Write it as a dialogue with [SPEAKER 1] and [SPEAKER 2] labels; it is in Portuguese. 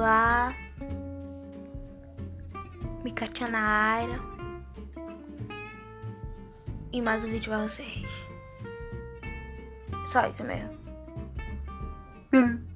[SPEAKER 1] lá. Micatia na área. E mais um vídeo pra vocês. Só isso mesmo. Hum.